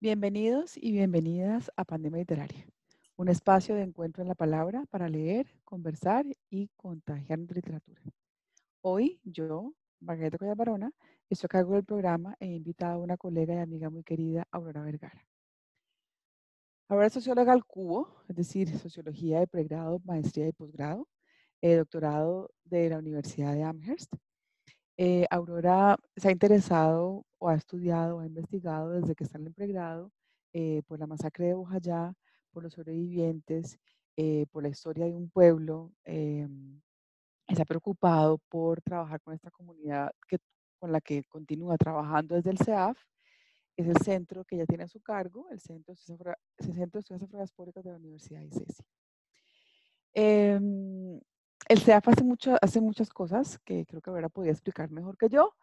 Bienvenidos y bienvenidas a Pandemia Literaria, un espacio de encuentro en la palabra para leer, conversar y contagiar literatura. Hoy yo, Margarita Collada Barona, estoy a cargo del programa e he invitado a una colega y amiga muy querida, Aurora Vergara. Aurora es socióloga al cubo, es decir, sociología de pregrado, maestría y posgrado, eh, doctorado de la Universidad de Amherst. Eh, Aurora se ha interesado o ha estudiado o ha investigado desde que está en el pregrado eh, por la masacre de Bojayá, por los sobrevivientes, por la historia de un pueblo. se ha preocupado por trabajar con esta comunidad con la que continúa trabajando desde el CEAF. Es el centro que ya tiene a su cargo, el Centro de Estudios Afrodiaspóricos de la Universidad de ICESI. El CEAF hace, muchas cosas que creo que Vera podía explicar mejor que yo,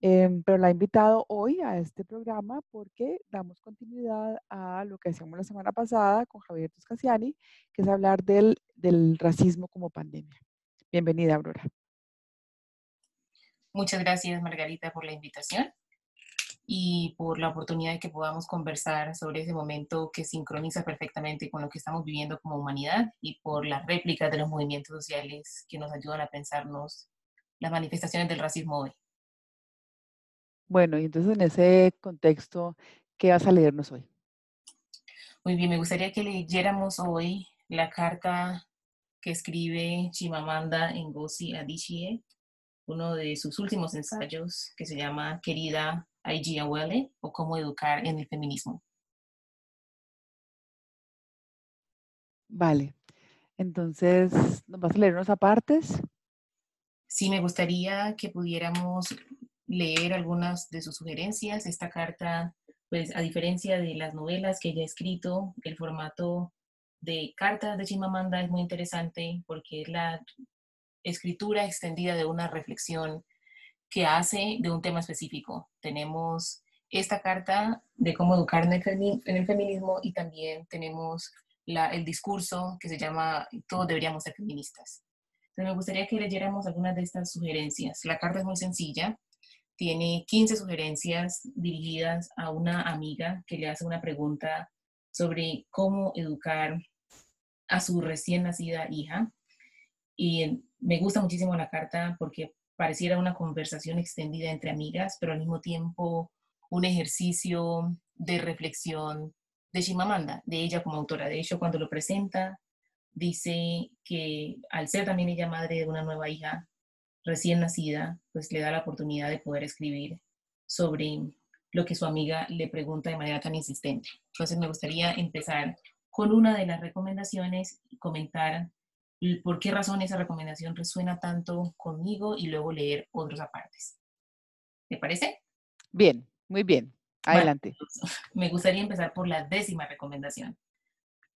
em, pero la he invitado hoy a este programa porque damos continuidad a lo que hacíamos la semana pasada con Javier Toscasiani, que es hablar del racismo como pandemia. Bienvenida, Aurora. Muchas gracias, Margarita, por la invitación y por la oportunidad de que podamos conversar sobre ese momento que sincroniza perfectamente con lo que estamos viviendo como humanidad y por las réplicas de los movimientos sociales que nos ayudan a pensarnos las manifestaciones del racismo hoy. Bueno, y entonces en ese contexto, ¿qué vas a leernos hoy? Muy bien, me gustaría que leyéramos hoy la carta que escribe Chimamanda Ngozi Adichie, uno de sus últimos ensayos que se llama Querida IGAWL o cómo educar en el feminismo. Vale. Entonces, ¿nos vas a leer unos apartes? Sí, me gustaría que pudiéramos leer algunas de sus sugerencias. Esta carta, pues a diferencia de las novelas que ella ha escrito, el formato de carta de Chimamanda es muy interesante porque es la escritura extendida de una reflexión que hace de un tema específico. Tenemos esta carta de cómo educar en el, feminismo y también tenemos el discurso que se llama Todos deberíamos ser feministas. Entonces me gustaría que leyéramos algunas de estas sugerencias. La carta es muy sencilla, tiene 15 sugerencias dirigidas a una amiga que le hace una pregunta sobre cómo educar a su recién nacida hija. Y me gusta muchísimo la carta porque pareciera una conversación extendida entre amigas, pero al mismo tiempo un ejercicio de reflexión de Shimamanda, de ella como autora. De hecho, cuando lo presenta, dice que al ser también ella madre de una nueva hija recién nacida, pues le da la oportunidad de poder escribir sobre lo que su amiga le pregunta de manera tan insistente. Entonces me gustaría empezar con una de las recomendaciones y comentar por qué razón esa recomendación resuena tanto conmigo y luego leer otros apartes. ¿Me parece? Bien, muy bien. Adelante. me gustaría empezar por la décima recomendación.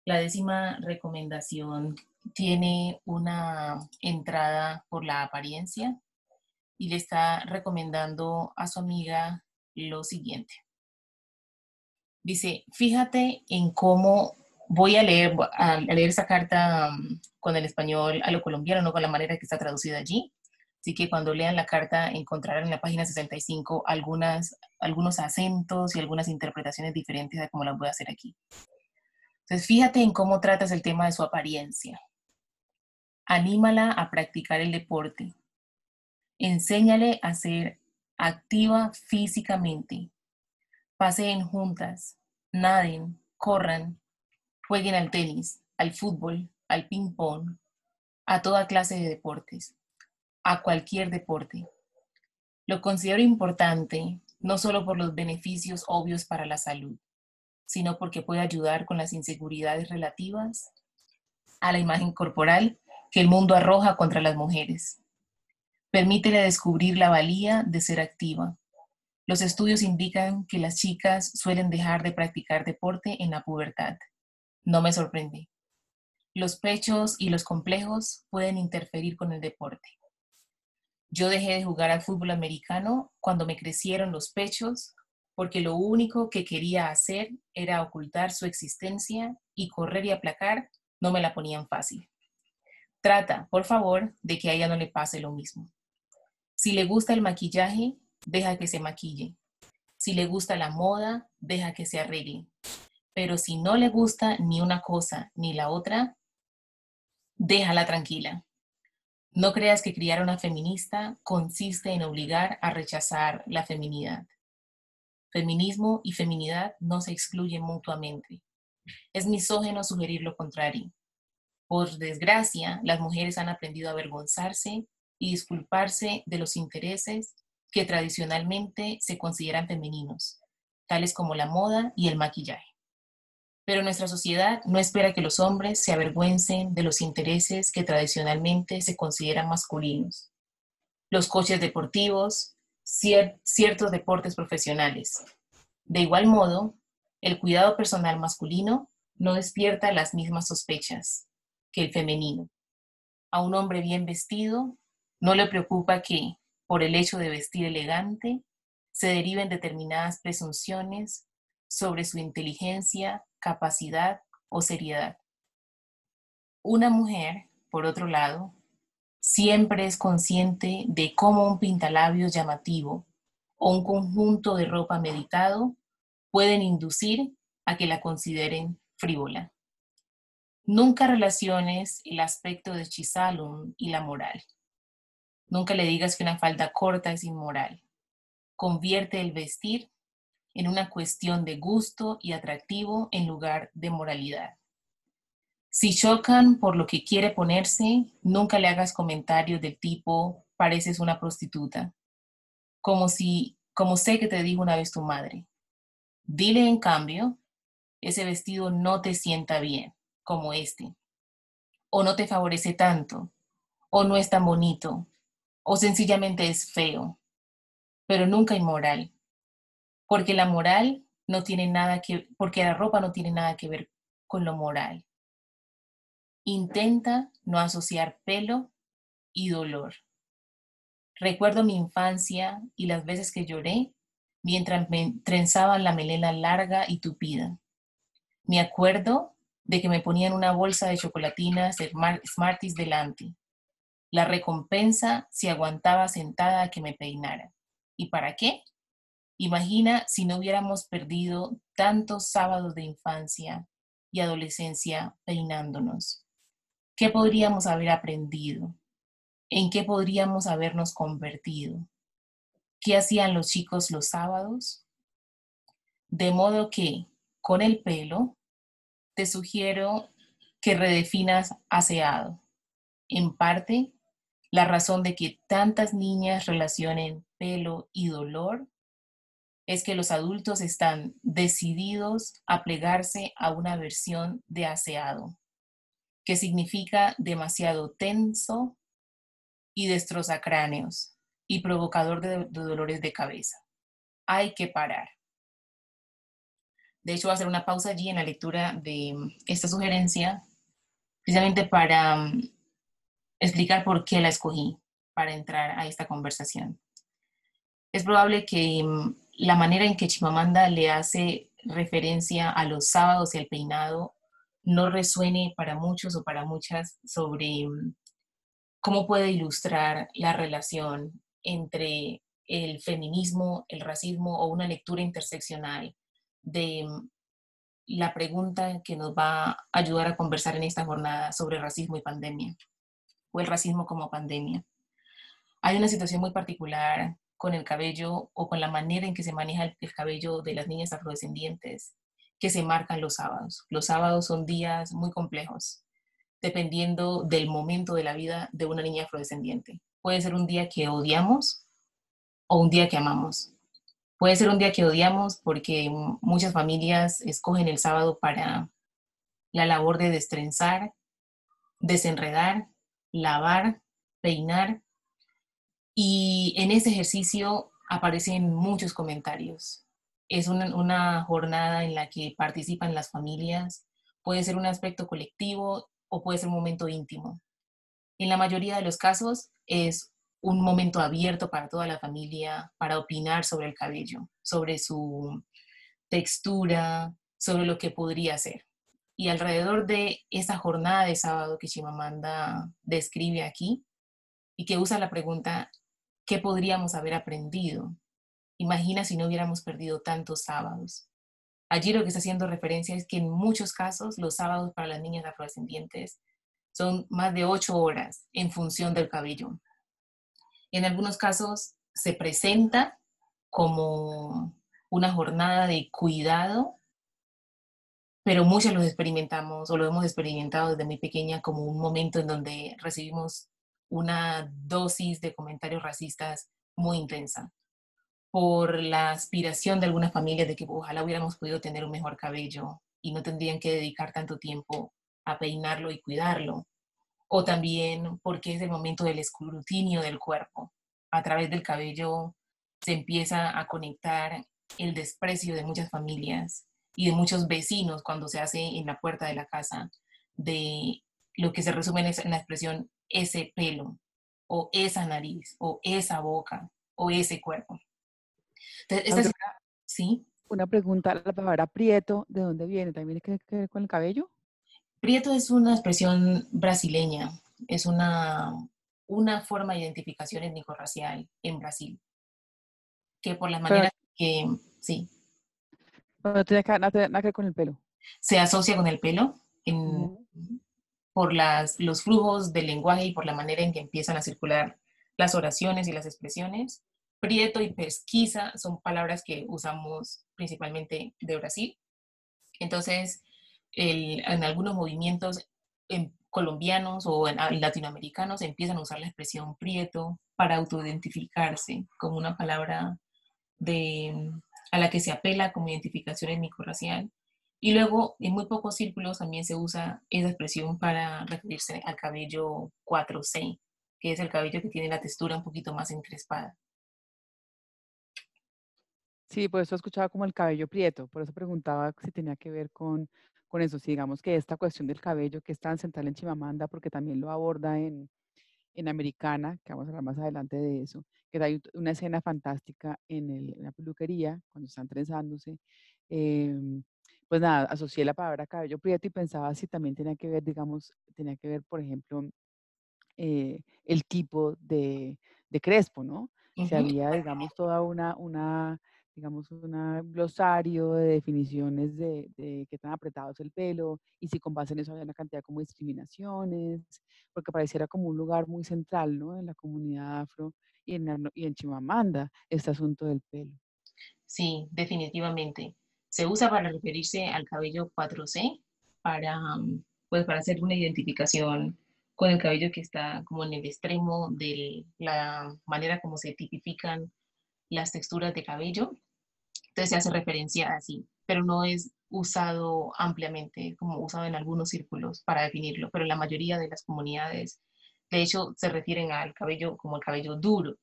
La décima recomendación tiene una entrada por la apariencia y le está recomendando a su amiga lo siguiente. Dice, fíjate en cómo voy a leer, a, leer esa carta um, con el español a lo colombiano, no con la manera que está traducida allí. Así que cuando lean la carta encontrarán en la página 65 algunas, algunos acentos y algunas interpretaciones diferentes de cómo las voy a hacer aquí. Entonces, fíjate en cómo tratas el tema de su apariencia. Anímala a practicar el deporte. Enséñale a ser activa físicamente. Paseen juntas, naden, corran, Jueguen al tenis, al fútbol, al ping-pong, a toda clase de deportes, a cualquier deporte. Lo considero importante no solo por los beneficios obvios para la salud, sino porque puede ayudar con las inseguridades relativas a la imagen corporal que el mundo arroja contra las mujeres. Permítele descubrir la valía de ser activa. Los estudios indican que las chicas suelen dejar de practicar deporte en la pubertad no me sorprende. Los pechos y los complejos pueden interferir con el deporte. Yo dejé de jugar al fútbol americano cuando me crecieron los pechos porque lo único que quería hacer era ocultar su existencia y correr y aplacar no me la ponían fácil. Trata, por favor, de que a ella no le pase lo mismo. Si le gusta el maquillaje, deja que se maquille. Si le gusta la moda, deja que se arregle. Pero si no le gusta ni una cosa ni la otra, déjala tranquila. No creas que criar a una feminista consiste en obligar a rechazar la feminidad. Feminismo y feminidad no se excluyen mutuamente. Es misógeno sugerir lo contrario. Por desgracia, las mujeres han aprendido a avergonzarse y disculparse de los intereses que tradicionalmente se consideran femeninos, tales como la moda y el maquillaje. Pero nuestra sociedad no espera que los hombres se avergüencen de los intereses que tradicionalmente se consideran masculinos. Los coches deportivos, ciertos deportes profesionales. De igual modo, el cuidado personal masculino no despierta las mismas sospechas que el femenino. A un hombre bien vestido no le preocupa que, por el hecho de vestir elegante, se deriven determinadas presunciones sobre su inteligencia, capacidad o seriedad. Una mujer, por otro lado, siempre es consciente de cómo un pintalabios llamativo o un conjunto de ropa meditado pueden inducir a que la consideren frívola. Nunca relaciones el aspecto de Chisalum y la moral. Nunca le digas que una falda corta es inmoral. Convierte el vestir en una cuestión de gusto y atractivo en lugar de moralidad. Si chocan por lo que quiere ponerse, nunca le hagas comentarios del tipo, pareces una prostituta, como si, como sé que te dijo una vez tu madre. Dile en cambio, ese vestido no te sienta bien, como este, o no te favorece tanto, o no es tan bonito, o sencillamente es feo, pero nunca inmoral porque la moral no tiene nada que, porque la ropa no tiene nada que ver con lo moral. Intenta no asociar pelo y dolor. Recuerdo mi infancia y las veces que lloré mientras me trenzaban la melena larga y tupida. Me acuerdo de que me ponían una bolsa de chocolatinas Smarties delante. La recompensa si aguantaba sentada a que me peinara. ¿Y para qué? Imagina si no hubiéramos perdido tantos sábados de infancia y adolescencia peinándonos. ¿Qué podríamos haber aprendido? ¿En qué podríamos habernos convertido? ¿Qué hacían los chicos los sábados? De modo que, con el pelo, te sugiero que redefinas aseado. En parte, la razón de que tantas niñas relacionen pelo y dolor es que los adultos están decididos a plegarse a una versión de aseado, que significa demasiado tenso y destroza cráneos y provocador de, dolores de cabeza. Hay que parar. De hecho, voy a hacer una pausa allí en la lectura de esta sugerencia, precisamente para mm, explicar por qué la escogí para entrar a esta conversación. Es probable que mm, la manera en que Chimamanda le hace referencia a los sábados y al peinado no resuene para muchos o para muchas sobre mm, cómo puede ilustrar la relación entre el feminismo, el racismo o una lectura interseccional de mm, la pregunta que nos va a ayudar a conversar en esta jornada sobre racismo y pandemia, o el racismo como pandemia. Hay una situación muy particular con el cabello o con la manera en que se maneja el, cabello de las niñas afrodescendientes que se marcan los sábados. Los sábados son días muy complejos, dependiendo del momento de la vida de una niña afrodescendiente. Puede ser un día que odiamos o un día que amamos. Puede ser un día que odiamos porque muchas familias escogen el sábado para la labor de destrenzar, desenredar, lavar, peinar y en ese ejercicio aparecen muchos comentarios. Es una, jornada en la que participan las familias, puede ser un aspecto colectivo o puede ser un momento íntimo. En la mayoría de los casos es un momento abierto para toda la familia para opinar sobre el cabello, sobre su textura, sobre lo que podría ser. Y alrededor de esa jornada de sábado que Chimamanda describe aquí y que usa la pregunta ¿Qué podríamos haber aprendido? Imagina si no hubiéramos perdido tantos sábados. Allí lo que está haciendo referencia es que en muchos casos los sábados para las niñas afrodescendientes son más de ocho horas en función del cabello. En algunos casos se presenta como una jornada de cuidado, pero muchos los experimentamos o lo hemos experimentado desde muy pequeña como un momento en donde recibimos una dosis de comentarios racistas muy intensa por la aspiración de algunas familias de que ojalá hubiéramos podido tener un mejor cabello y no tendrían que dedicar tanto tiempo a peinarlo y cuidarlo. O también porque es el momento del escrutinio del cuerpo. A través del cabello se empieza a conectar el desprecio de muchas familias y de muchos vecinos cuando se hace en la puerta de la casa de lo que se resume en la expresión ese pelo o esa nariz o esa boca o ese cuerpo. Entonces, ¿sí? Una pregunta, la palabra prieto, ¿de dónde viene? ¿También tiene que ver con el cabello? Prieto es una expresión brasileña, es una, una forma de identificación étnico-racial en Brasil, que por las maneras que, sí. no tiene nada, que ver con el pelo. Se asocia con el pelo por los flujos del lenguaje y por la manera en que empiezan a circular las oraciones y las expresiones. Prieto y pesquisa son palabras que usamos principalmente de Brasil. Entonces, en algunos movimientos colombianos o en, latinoamericanos empiezan a usar la expresión prieto para autoidentificarse como una palabra a la que se apela como identificación étnico-racial. Y luego, en muy pocos círculos también se usa esa expresión para referirse al cabello 4C, que es el cabello que tiene la textura un poquito más encrespada. Sí, por eso escuchaba como el cabello prieto, por eso preguntaba si tenía que ver con, con eso. Si digamos que esta cuestión del cabello que es tan central en Chimamanda, porque también lo aborda en, en Americana, que vamos a hablar más adelante de eso, que hay una escena fantástica en, el, la peluquería, cuando están trenzándose. Em, pues nada, asocié la palabra cabello prieto y pensaba si también tenía que ver, digamos, tenía que ver, por ejemplo, eh, el tipo de, de crespo, ¿no? Si había, digamos, toda una, una digamos, un glosario de definiciones de, de, qué tan apretado es el pelo y si con base en eso había una cantidad como de discriminaciones, porque pareciera como un lugar muy central, ¿no? En la comunidad afro y en, y en Chimamanda, este asunto del pelo. Sí, definitivamente. Se usa para referirse al cabello 4C, para, mm, pues, para hacer una identificación con el cabello que está como en el extremo de la manera como se tipifican las texturas de cabello entonces se hace referencia así, pero no es usado ampliamente, como usado en algunos círculos para definirlo, pero la mayoría de las comunidades, de hecho, se refieren al cabello como el cabello duro.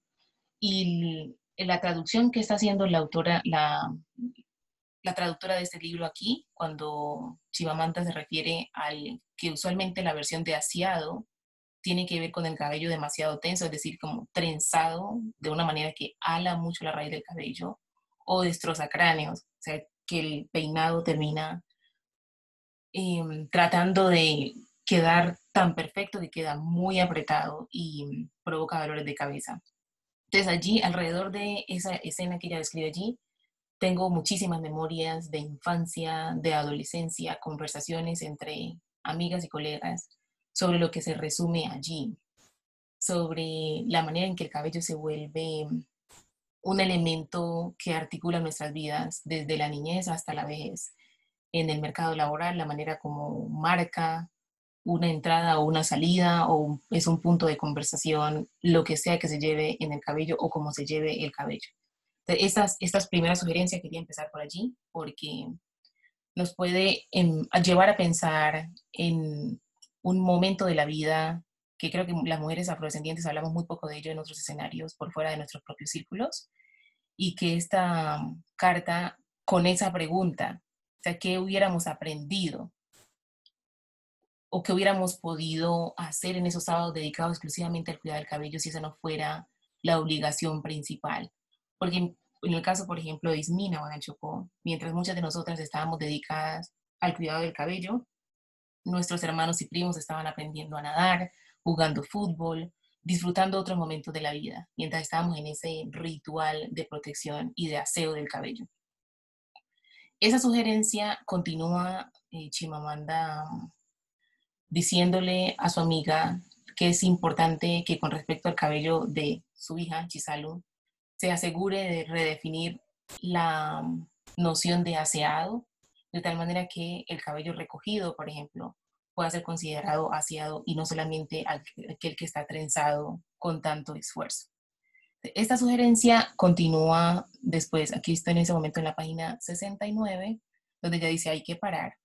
Y la traducción que está haciendo la autora, la, la traductora de este libro aquí, cuando Chivamanta se refiere al que usualmente la versión de asiado tiene que ver con el cabello demasiado tenso, es decir, como trenzado de una manera que ala mucho la raíz del cabello, o destroza cráneos, o sea, que el peinado termina em, tratando de quedar tan perfecto que queda muy apretado y provoca dolores de cabeza. Entonces allí, alrededor de esa escena que ella describe allí, tengo muchísimas memorias de infancia, de adolescencia, conversaciones entre amigas y colegas sobre lo que se resume allí, sobre la manera en que el cabello se vuelve un elemento que articula nuestras vidas desde la niñez hasta la vejez. En el mercado laboral, la manera como marca una entrada o una salida o es un punto de conversación, lo que sea que se lleve en el cabello o cómo se lleve el cabello. Estas, estas primeras sugerencias quería empezar por allí porque nos puede llevar a pensar en un momento de la vida que creo que las mujeres afrodescendientes hablamos muy poco de ello en otros escenarios por fuera de nuestros propios círculos, y que esta carta con esa pregunta, o sea, ¿qué hubiéramos aprendido? ¿O qué hubiéramos podido hacer en esos sábados dedicados exclusivamente al cuidado del cabello si esa no fuera la obligación principal? Porque en, el caso, por ejemplo, de Ismina Chocó, mientras muchas de nosotras estábamos dedicadas al cuidado del cabello, nuestros hermanos y primos estaban aprendiendo a nadar, jugando fútbol, disfrutando otros momentos de la vida, mientras estábamos en ese ritual de protección y de aseo del cabello. Esa sugerencia continúa eh, Chimamanda diciéndole a su amiga que es importante que con respecto al cabello de su hija, Chisalu, se asegure de redefinir la noción de aseado, de tal manera que el cabello recogido, por ejemplo, pueda ser considerado aseado y no solamente aquel que está trenzado con tanto esfuerzo. Esta sugerencia continúa después, aquí estoy en ese momento en la página 69, donde ya dice hay que parar.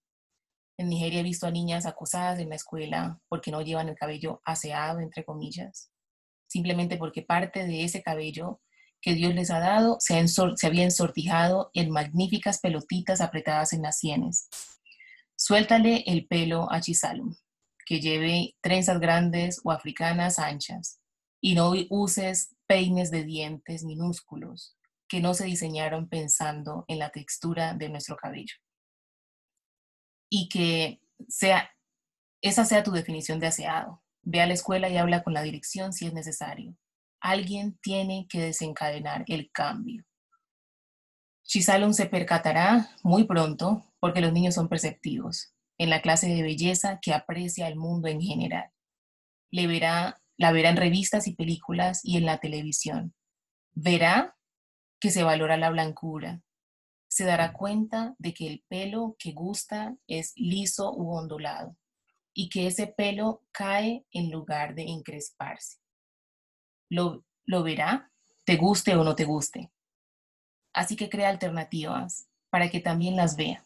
En Nigeria he visto a niñas acosadas en la escuela porque no llevan el cabello aseado, entre comillas, simplemente porque parte de ese cabello que Dios les ha dado se, había ensortijado en magníficas pelotitas apretadas en las sienes. Suéltale el pelo a Chisalum, que lleve trenzas grandes o africanas anchas, y no uses peines de dientes minúsculos que no se diseñaron pensando en la textura de nuestro cabello. Y que sea, esa sea tu definición de aseado. Ve a la escuela y habla con la dirección si es necesario. Alguien tiene que desencadenar el cambio. Chisalum se percatará muy pronto, porque los niños son perceptivos, en la clase de belleza que aprecia el mundo en general. Le verá, la verá en revistas y películas y en la televisión. Verá que se valora la blancura. Se dará cuenta de que el pelo que gusta es liso u ondulado y que ese pelo cae en lugar de encresparse lo, verá, te guste o no te guste. Así que crea alternativas para que también las vea.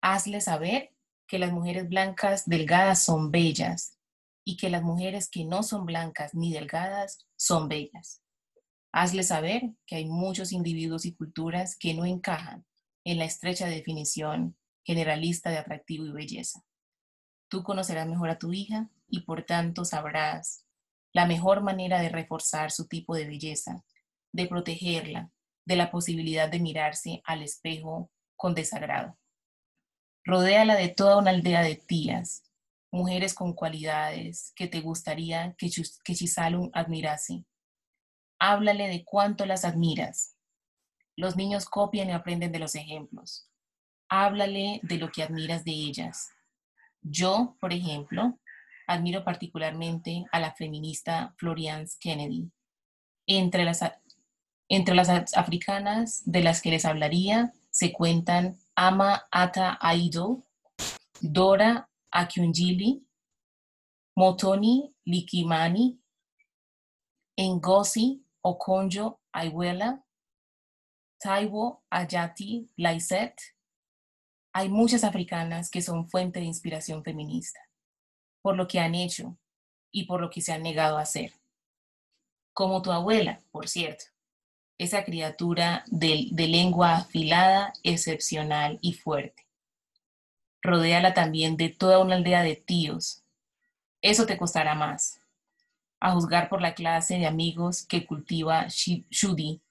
Hazle saber que las mujeres blancas delgadas son bellas y que las mujeres que no son blancas ni delgadas son bellas. Hazle saber que hay muchos individuos y culturas que no encajan en la estrecha definición generalista de atractivo y belleza. Tú conocerás mejor a tu hija y por tanto sabrás la mejor manera de reforzar su tipo de belleza, de protegerla de la posibilidad de mirarse al espejo con desagrado. Rodéala de toda una aldea de tías, mujeres con cualidades que te gustaría que, que Chisalum admirase. Háblale de cuánto las admiras. Los niños copian y aprenden de los ejemplos. Háblale de lo que admiras de ellas. Yo, por ejemplo, admiro particularmente a la feminista Florence Kennedy. Entre las, entre las africanas de las que les hablaría se cuentan Ama Ata Aido, Dora Akyunjili, Motoni Likimani, Ngozi Okonjo Iweala, Taiwo Ayati Laiset. Hay muchas africanas que son fuente de inspiración feminista por lo que han hecho y por lo que se han negado a hacer. Como tu abuela, por cierto, esa criatura de, lengua afilada, excepcional y fuerte. Rodéala también de toda una aldea de tíos. Eso te costará más. A juzgar por la clase de amigos que cultiva Shudi.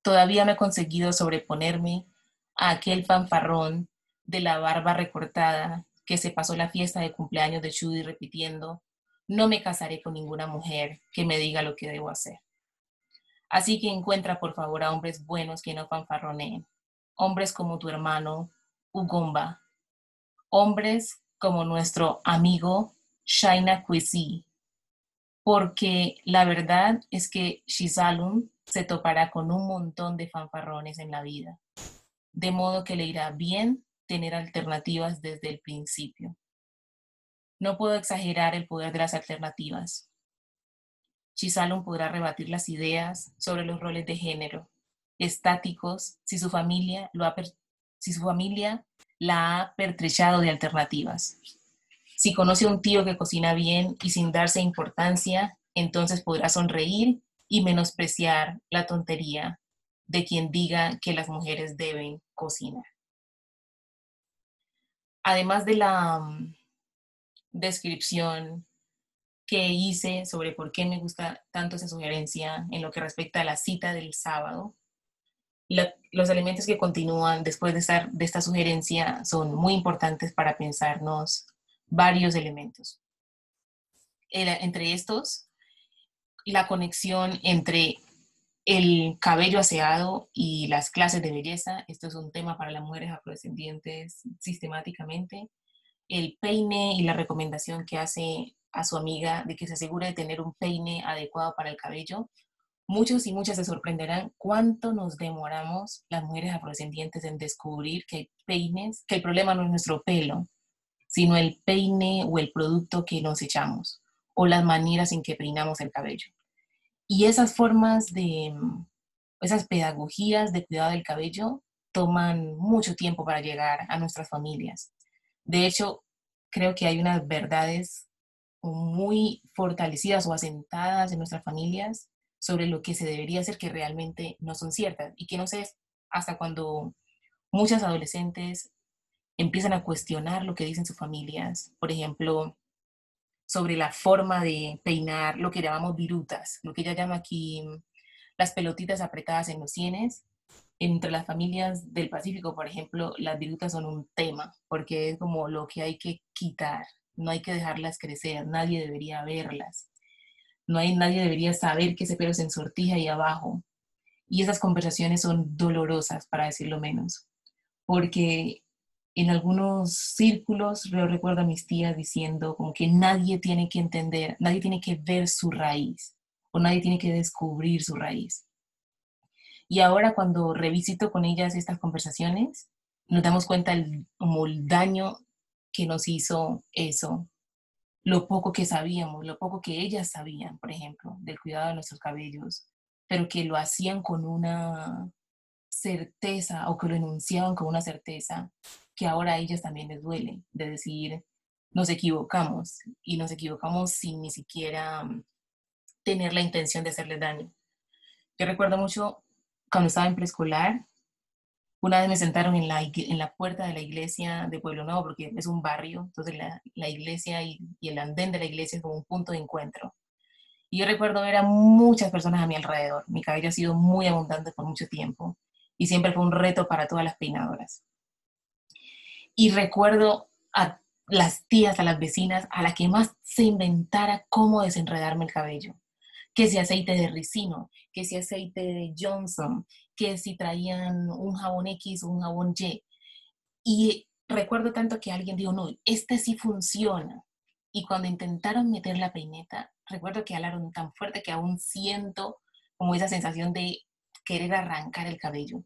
Todavía no he conseguido sobreponerme a aquel fanfarrón de la barba recortada que se pasó la fiesta de cumpleaños de Judy repitiendo, no me casaré con ninguna mujer que me diga lo que debo hacer. Así que encuentra por favor a hombres buenos que no fanfarroneen, hombres como tu hermano Ugomba, hombres como nuestro amigo Shaina Kwesi, porque la verdad es que Shizalun se topará con un montón de fanfarrones en la vida, de modo que le irá bien tener alternativas desde el principio. No puedo exagerar el poder de las alternativas. Chisalum podrá rebatir las ideas sobre los roles de género, estáticos, si su familia, lo ha si su familia la ha pertrechado de alternativas. Si conoce a un tío que cocina bien y sin darse importancia, entonces podrá sonreír y menospreciar la tontería de quien diga que las mujeres deben cocinar además de la mm, descripción que hice sobre por qué me gusta tanto esa sugerencia en lo que respecta a la cita del sábado, los elementos que continúan después de, de esta sugerencia son muy importantes para pensarnos varios elementos. entre estos, la conexión entre el cabello aseado y las clases de belleza, esto es un tema para las mujeres afrodescendientes sistemáticamente. El peine y la recomendación que hace a su amiga de que se asegure de tener un peine adecuado para el cabello. Muchos y muchas se sorprenderán cuánto nos demoramos las mujeres afrodescendientes en descubrir que hay peines, que el problema no es nuestro pelo, sino el peine o el producto que nos echamos o las maneras en que peinamos el cabello. Y esas formas de, esas pedagogías de cuidado del cabello toman mucho tiempo para llegar a nuestras familias. De hecho, creo que hay unas verdades muy fortalecidas o asentadas en nuestras familias sobre lo que se debería hacer que realmente no son ciertas y que no sé hasta cuando muchas adolescentes empiezan a cuestionar lo que dicen sus familias. Por ejemplo, sobre la forma de peinar, lo que llamamos virutas, lo que ella llama aquí las pelotitas apretadas en los sienes. Entre las familias del Pacífico, por ejemplo, las virutas son un tema, porque es como lo que hay que quitar, no hay que dejarlas crecer, nadie debería verlas, no hay, nadie debería saber que ese pelo se ensortija ahí abajo. Y esas conversaciones son dolorosas, para decirlo menos, porque en algunos círculos yo recuerdo a mis tías diciendo como que nadie tiene que entender, nadie tiene que ver su raíz o nadie tiene que descubrir su raíz. Y ahora cuando revisito con ellas estas conversaciones, nos damos cuenta el, como el daño que nos hizo eso, lo poco que sabíamos, lo poco que ellas sabían, por ejemplo, del cuidado de nuestros cabellos, pero que lo hacían con una certeza o que lo enunciaban con una certeza que ahora a ellas también les duele, de decir, nos equivocamos y nos equivocamos sin ni siquiera mm, tener la intención de hacerle daño. Yo recuerdo mucho cuando estaba en preescolar, una vez me sentaron en la, en la puerta de la iglesia de Pueblo Nuevo, porque es un barrio, entonces la, la iglesia y, y, el andén de la iglesia es como un punto de encuentro. Y yo recuerdo ver a muchas personas a mi alrededor. Mi cabello ha sido muy abundante por mucho tiempo y siempre fue un reto para todas las peinadoras. Y recuerdo a las tías, a las vecinas, a la que más se inventara cómo desenredarme el cabello. Que si aceite de ricino, que si aceite de Johnson, que si traían un jabón X o un jabón Y. Y recuerdo tanto que alguien dijo, no, este sí funciona. Y cuando intentaron meter la peineta, recuerdo que hablaron tan fuerte que aún siento como esa sensación de querer arrancar el cabello.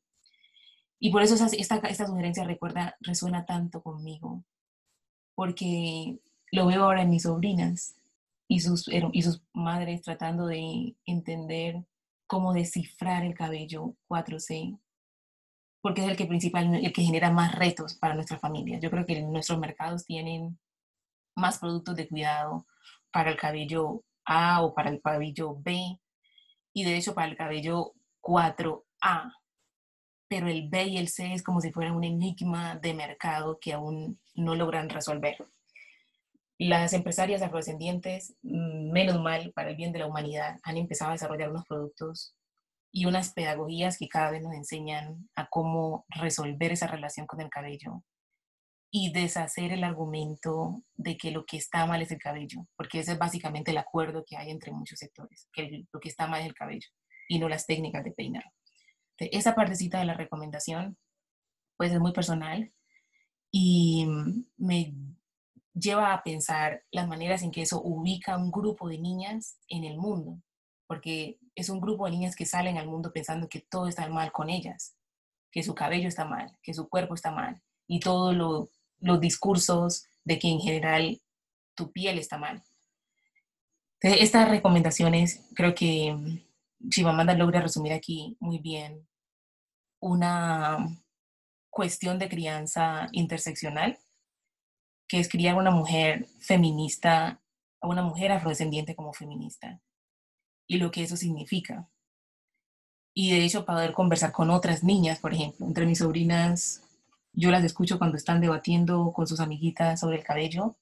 Y por eso esta, esta sugerencia recuerda, resuena tanto conmigo, porque lo veo ahora en mis sobrinas y sus, y sus madres tratando de entender cómo descifrar el cabello 4C, porque es el que principal, el que genera más retos para nuestras familias. Yo creo que nuestros mercados tienen más productos de cuidado para el cabello A o para el cabello B, y de hecho para el cabello 4A, pero el B y el C es como si fuera un enigma de mercado que aún no logran resolver. Las empresarias afrodescendientes, mm, menos mal para el bien de la humanidad, han empezado a desarrollar unos productos y unas pedagogías que cada vez nos enseñan a cómo resolver esa relación con el cabello y deshacer el argumento de que lo que está mal es el cabello, porque ese es básicamente el acuerdo que hay entre muchos sectores, que lo que está mal es el cabello y no las técnicas de peinar esa partecita de la recomendación, pues es muy personal y me lleva a pensar las maneras en que eso ubica a un grupo de niñas en el mundo, porque es un grupo de niñas que salen al mundo pensando que todo está mal con ellas, que su cabello está mal, que su cuerpo está mal, y todos los discursos de que en general tu piel está mal. estas recomendaciones creo que Chimamanda logra resumir aquí muy bien una cuestión de crianza interseccional, que es criar una mujer feminista, a una mujer afrodescendiente como feminista, y lo que eso significa. Y de hecho poder conversar con otras niñas, por ejemplo, entre mis sobrinas, yo las escucho cuando están debatiendo con sus amiguitas sobre el cabello,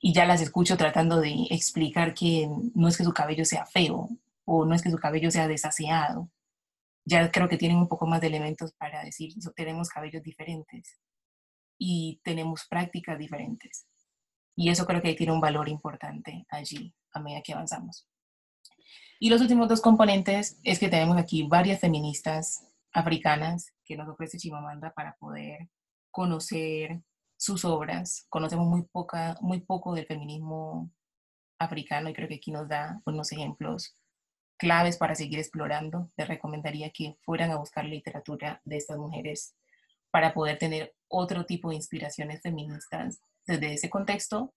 y ya las escucho tratando de explicar que no es que su cabello sea feo, o no es que su cabello sea desaseado. Ya creo que tienen un poco más de elementos para decir, tenemos cabellos diferentes y tenemos prácticas diferentes. Y eso creo que tiene un valor importante allí a medida que avanzamos. Y los últimos dos componentes es que tenemos aquí varias feministas africanas que nos ofrece Chimamanda para poder conocer sus obras. Conocemos muy, poca, muy poco del feminismo africano y creo que aquí nos da unos ejemplos claves para seguir explorando. Les recomendaría que fueran a buscar literatura de estas mujeres para poder tener otro tipo de inspiraciones feministas desde ese contexto.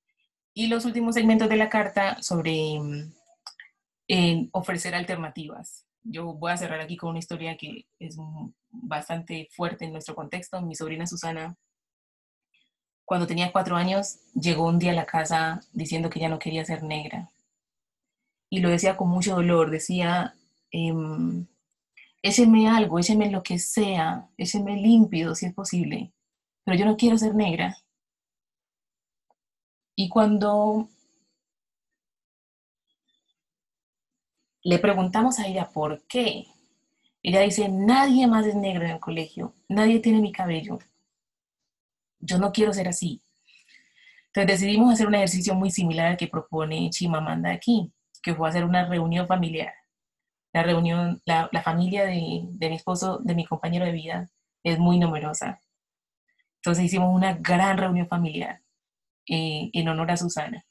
Y los últimos segmentos de la carta sobre mm, ofrecer alternativas. Yo voy a cerrar aquí con una historia que es bastante fuerte en nuestro contexto. Mi sobrina Susana, cuando tenía cuatro años, llegó un día a la casa diciendo que ya no quería ser negra y lo decía con mucho dolor, decía, eh, écheme algo, écheme lo que sea, écheme límpido si es posible, pero yo no quiero ser negra. Y cuando le preguntamos a ella por qué, ella dice, nadie más es negro en el colegio, nadie tiene mi cabello, yo no quiero ser así. Entonces decidimos hacer un ejercicio muy similar al que propone Chimamanda aquí fue a hacer una reunión familiar. La reunión, la, familia de, mi esposo, de mi compañero de vida, es muy numerosa. Entonces hicimos una gran reunión familiar eh, en honor a Susana.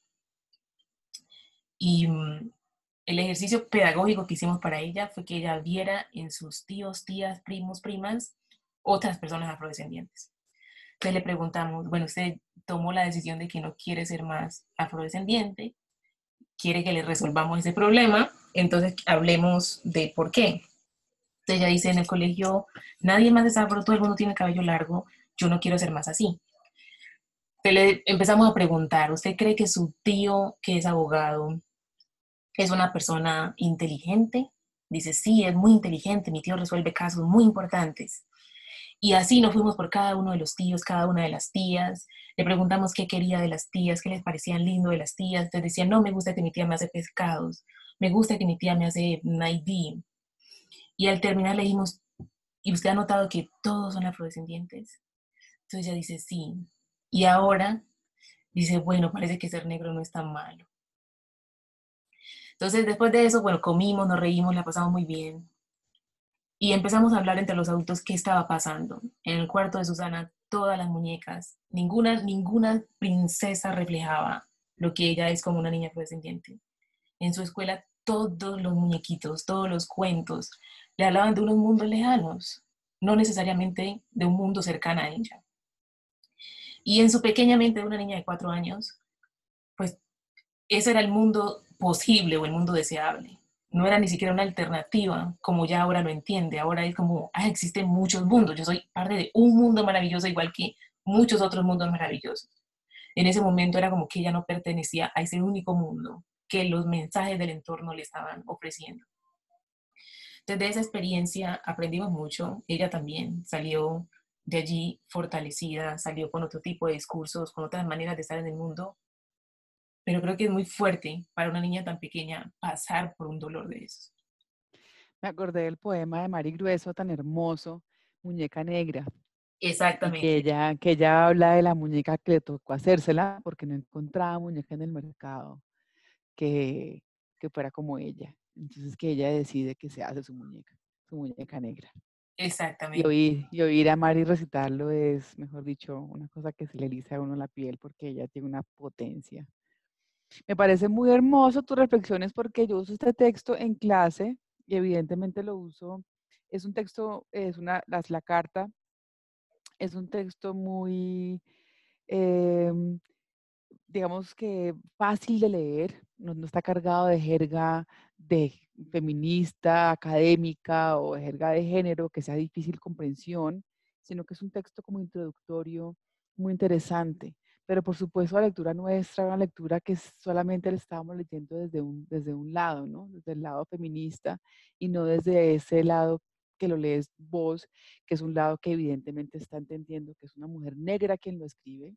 Y mm, el ejercicio pedagógico que hicimos para ella fue que ella viera en sus tíos, tías, primos, primas, otras personas afrodescendientes. Entonces le preguntamos, bueno, usted tomó la decisión de que no quiere ser más afrodescendiente, quiere que le resolvamos ese problema, entonces hablemos de por qué. Entonces ella dice, en el colegio nadie más es afro, todo el mundo tiene cabello largo, yo no quiero ser más así. Entonces le empezamos a preguntar, ¿usted cree que su tío, que es abogado, es una persona inteligente? Dice, sí, es muy inteligente, mi tío resuelve casos muy importantes. Y así nos fuimos por cada uno de los tíos, cada una de las tías. Le preguntamos qué quería de las tías, qué les parecían lindo de las tías. Entonces decían, no, me gusta que mi tía me hace pescados, me gusta que mi tía me hace naidí. Y al terminar le dijimos, ¿y usted ha notado que todos son afrodescendientes? Entonces ella dice, sí. Y ahora dice, bueno, parece que ser negro no es tan malo. Entonces después de eso, bueno, comimos, nos reímos, la pasamos muy bien y empezamos a hablar entre los adultos qué estaba pasando. En el cuarto de Susana, todas las muñecas, ninguna, ninguna princesa reflejaba lo que ella es como una niña afrodescendiente. En su escuela, todos los muñequitos, todos los cuentos, le hablaban de unos mundos lejanos, no necesariamente de un mundo cercano a ella. Y en su pequeña mente de una niña de cuatro años, pues ese era el mundo posible o el mundo deseable no era ni siquiera una alternativa, como ya ahora lo entiende. Ahora es como, ah, existen muchos mundos. Yo soy parte de un mundo maravilloso, igual que muchos otros mundos maravillosos. En ese momento era como que ella no pertenecía a ese único mundo que los mensajes del entorno le estaban ofreciendo. Desde esa experiencia aprendimos mucho. Ella también salió de allí fortalecida, salió con otro tipo de discursos, con otras maneras de estar en el mundo pero creo que es muy fuerte para una niña tan pequeña pasar por un dolor de esos. Me acordé del poema de Mari Grueso, tan hermoso, Muñeca Negra. Exactamente. Que ella, que ella habla de la muñeca que le tocó hacérsela porque no encontraba muñeca en el mercado que, que fuera como ella. Entonces que ella decide que se hace su muñeca, su muñeca negra. Exactamente. Y oír, y oír a Mari recitarlo es, mejor dicho, una cosa que se le lisa a uno la piel porque ella tiene una potencia. Me parece muy hermoso tus reflexiones porque yo uso este texto en clase y evidentemente lo uso. Es un texto, es una, la carta, es un texto muy, em, digamos que fácil de leer, no, está cargado de jerga de feminista, académica o jerga de género que sea difícil comprensión, sino que es un texto como introductorio muy interesante pero por supuesto la lectura nuestra, una lectura que solamente la estábamos leyendo desde un, desde un lado, ¿no? Desde el lado feminista y no desde ese lado que lo lees vos, que es un lado que evidentemente está entendiendo que es una mujer negra quien lo escribe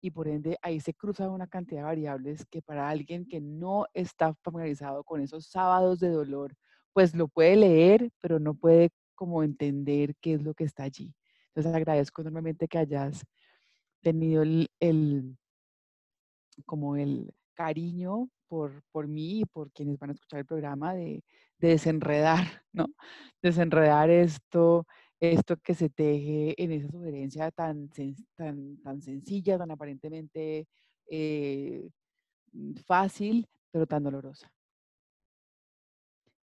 y por ende ahí se cruzan una cantidad de variables que para alguien que no está familiarizado con esos sábados de dolor, pues lo puede leer, pero no puede como entender qué es lo que está allí. Entonces agradezco enormemente que hayas tenido el, como el cariño por, por mí y por quienes van a escuchar el programa de, desenredar, ¿no? Desenredar esto, esto que se teje en esa sugerencia tan, tan, tan sencilla, tan aparentemente eh, fácil, pero tan dolorosa.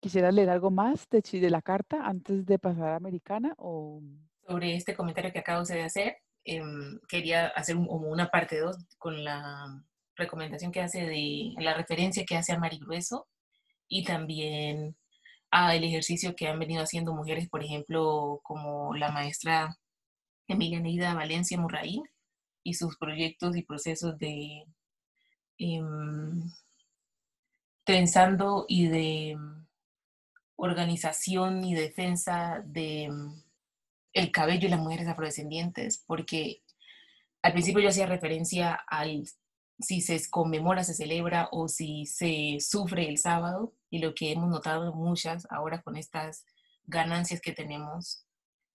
¿Quisiera leer algo más de, de la carta antes de pasar a Americana? O... Sobre este comentario que acabo de hacer, em, quería hacer como una parte 2 con la recomendación que hace de la referencia que hace a Mari y también a el ejercicio que han venido haciendo mujeres, por ejemplo, como la maestra Emilia Neida Valencia Murraín y sus proyectos y procesos de em, trenzando y de organización y defensa de el cabello y las mujeres afrodescendientes, porque al principio yo hacía referencia al si se conmemora, se celebra o si se sufre el sábado, y lo que hemos notado muchas ahora con estas ganancias que tenemos,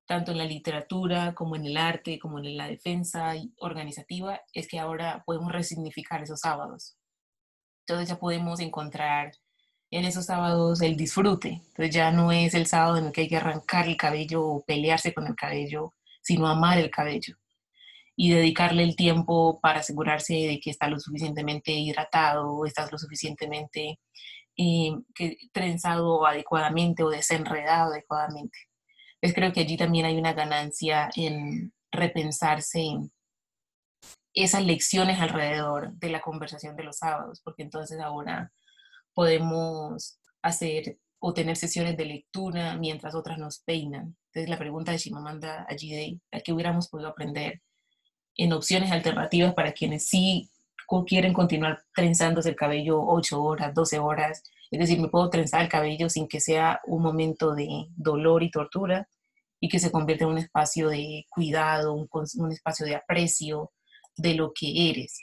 tanto en la literatura como en el arte, como en la defensa organizativa, es que ahora podemos resignificar esos sábados. Entonces ya podemos encontrar en esos sábados el disfrute. Entonces ya no es el sábado en el que hay que arrancar el cabello o pelearse con el cabello, sino amar el cabello y dedicarle el tiempo para asegurarse de que está lo suficientemente hidratado, está lo suficientemente eh, que, trenzado adecuadamente o desenredado adecuadamente. Pues creo que allí también hay una ganancia en repensarse esas lecciones alrededor de la conversación de los sábados, porque entonces ahora podemos hacer o tener sesiones de lectura mientras otras nos peinan. Entonces la pregunta de Shimamanda allí de a qué hubiéramos podido aprender en opciones alternativas para quienes sí quieren continuar trenzándose el cabello 8 horas, 12 horas. Es decir, me puedo trenzar el cabello sin que sea un momento de dolor y tortura y que se convierta en un espacio de cuidado, un, un espacio de aprecio de lo que eres.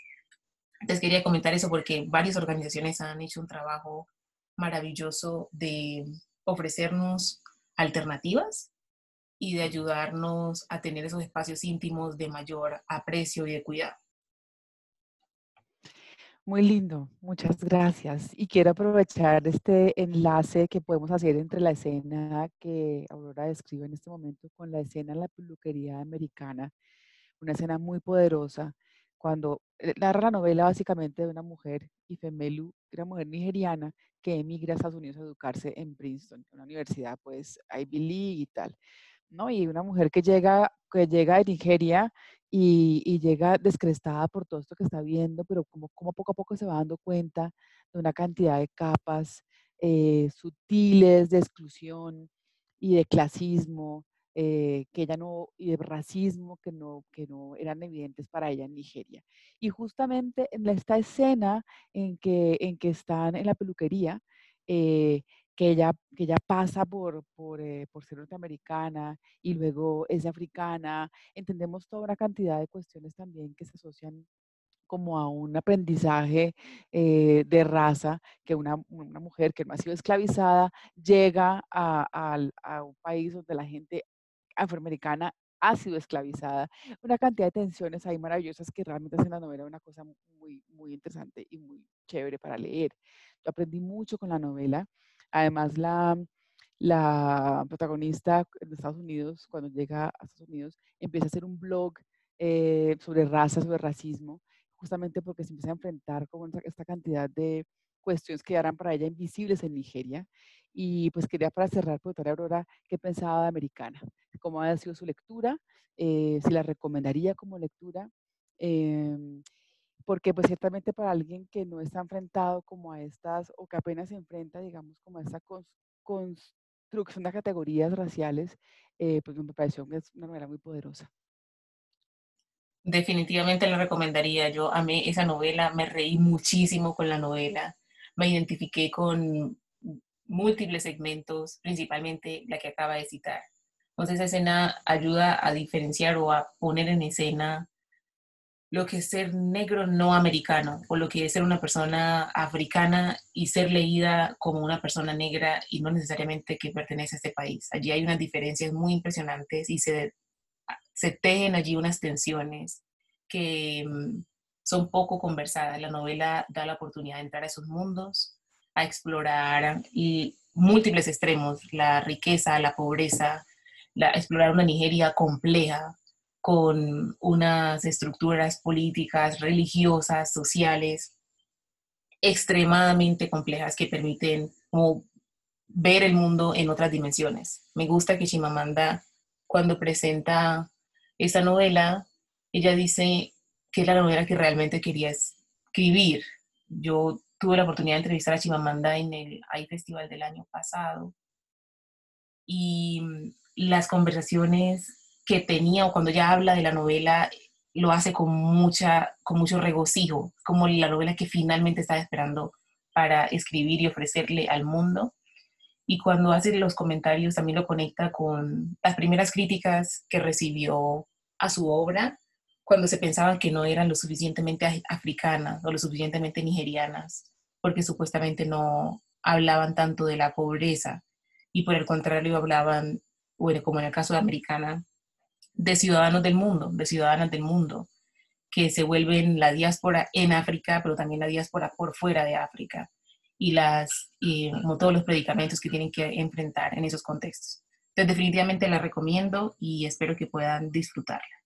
Entonces quería comentar eso porque varias organizaciones han hecho un trabajo maravilloso de ofrecernos alternativas y de ayudarnos a tener esos espacios íntimos de mayor aprecio y de cuidado. Muy lindo, muchas gracias. Y quiero aprovechar este enlace que podemos hacer entre la escena que Aurora describe en este momento con la escena en la peluquería americana, una escena muy poderosa cuando eh, narra la novela básicamente de una mujer, Ifemelu, una mujer nigeriana que emigra a Estados Unidos a educarse en Princeton, una universidad pues Ivy League y tal, ¿no? Y una mujer que llega, que llega de Nigeria y, llega descrestada por todo esto que está viendo, pero como, como poco a poco se va dando cuenta de una cantidad de capas eh, sutiles de exclusión y de clasismo eh, que ella no, y de racismo que no, que no eran evidentes para ella en Nigeria. Y justamente en esta escena en que, en que están en la peluquería, eh, que, ella, que ella pasa por, por, eh, por, ser norteamericana y luego es africana, entendemos toda una cantidad de cuestiones también que se asocian como a un aprendizaje de raza, que una, una, mujer que no ha sido esclavizada llega a, a, un país donde la gente afroamericana ha sido esclavizada. Una cantidad de tensiones ahí maravillosas que realmente hacen la novela una cosa muy, muy interesante y muy chévere para leer. Yo aprendí mucho con la novela. Además, la, la protagonista de Estados Unidos, cuando llega a Estados Unidos, empieza a hacer un blog eh, sobre raza, sobre racismo, justamente porque se empieza a enfrentar con esta cantidad de cuestiones que eran para ella invisibles en Nigeria. Y pues quería para cerrar, preguntarle a Aurora qué pensaba de Americana, cómo ha sido su lectura, eh, si la recomendaría como lectura, em, porque pues ciertamente para alguien que no está enfrentado como a estas, o que apenas se enfrenta, digamos, como a esta construcción de categorías raciales, eh, pues me pareció que es una novela muy poderosa. Definitivamente la recomendaría. Yo amé esa novela, me reí muchísimo con la novela, me identifiqué con múltiples segmentos, principalmente la que acaba de citar. Entonces esa escena ayuda a diferenciar o a poner en escena lo que es ser negro no americano o lo que es ser una persona africana y ser leída como una persona negra y no necesariamente que pertenece a este país. Allí hay unas diferencias muy impresionantes y se, se tejen allí unas tensiones que mm, son poco conversadas. La novela da la oportunidad de entrar a esos mundos, a explorar y múltiples extremos, la riqueza, la pobreza, la, explorar una Nigeria compleja, con unas estructuras políticas, religiosas, sociales, extremadamente complejas que permiten ver el mundo en otras dimensiones. Me gusta que Chimamanda, cuando presenta esta novela, ella dice que es la novela que realmente quería escribir. Yo tuve la oportunidad de entrevistar a Chimamanda en el AI Festival del año pasado y las conversaciones que tenía o cuando ella habla de la novela lo hace con, mucha, con mucho regocijo, como la novela que finalmente estaba esperando para escribir y ofrecerle al mundo. Y cuando hace los comentarios también lo conecta con las primeras críticas que recibió a su obra, cuando se pensaban que no eran lo suficientemente africanas o lo suficientemente nigerianas, porque supuestamente no hablaban tanto de la pobreza y por el contrario hablaban, bueno, como en el caso de Americana, de ciudadanos del mundo, de ciudadanas del mundo, que se vuelven la diáspora en África, pero también la diáspora por fuera de África, y las, como todos los predicamentos que tienen que enfrentar en esos contextos. Entonces, definitivamente la recomiendo y espero que puedan disfrutarla.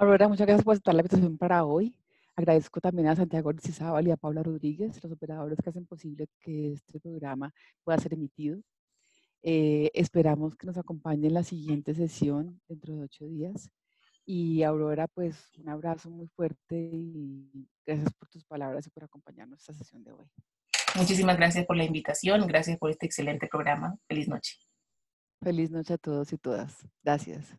Aurora, muchas gracias por estar la invitación para hoy. Agradezco también a Santiago Rizábal y a Paula Rodríguez, los operadores que hacen posible que este programa pueda ser emitido. Eh, esperamos que nos acompañe en la siguiente sesión dentro de ocho días. Y Aurora, pues un abrazo muy fuerte y gracias por tus palabras y por acompañarnos esta sesión de hoy. Muchísimas gracias por la invitación, gracias por este excelente programa. Feliz noche. Feliz noche a todos y todas. Gracias.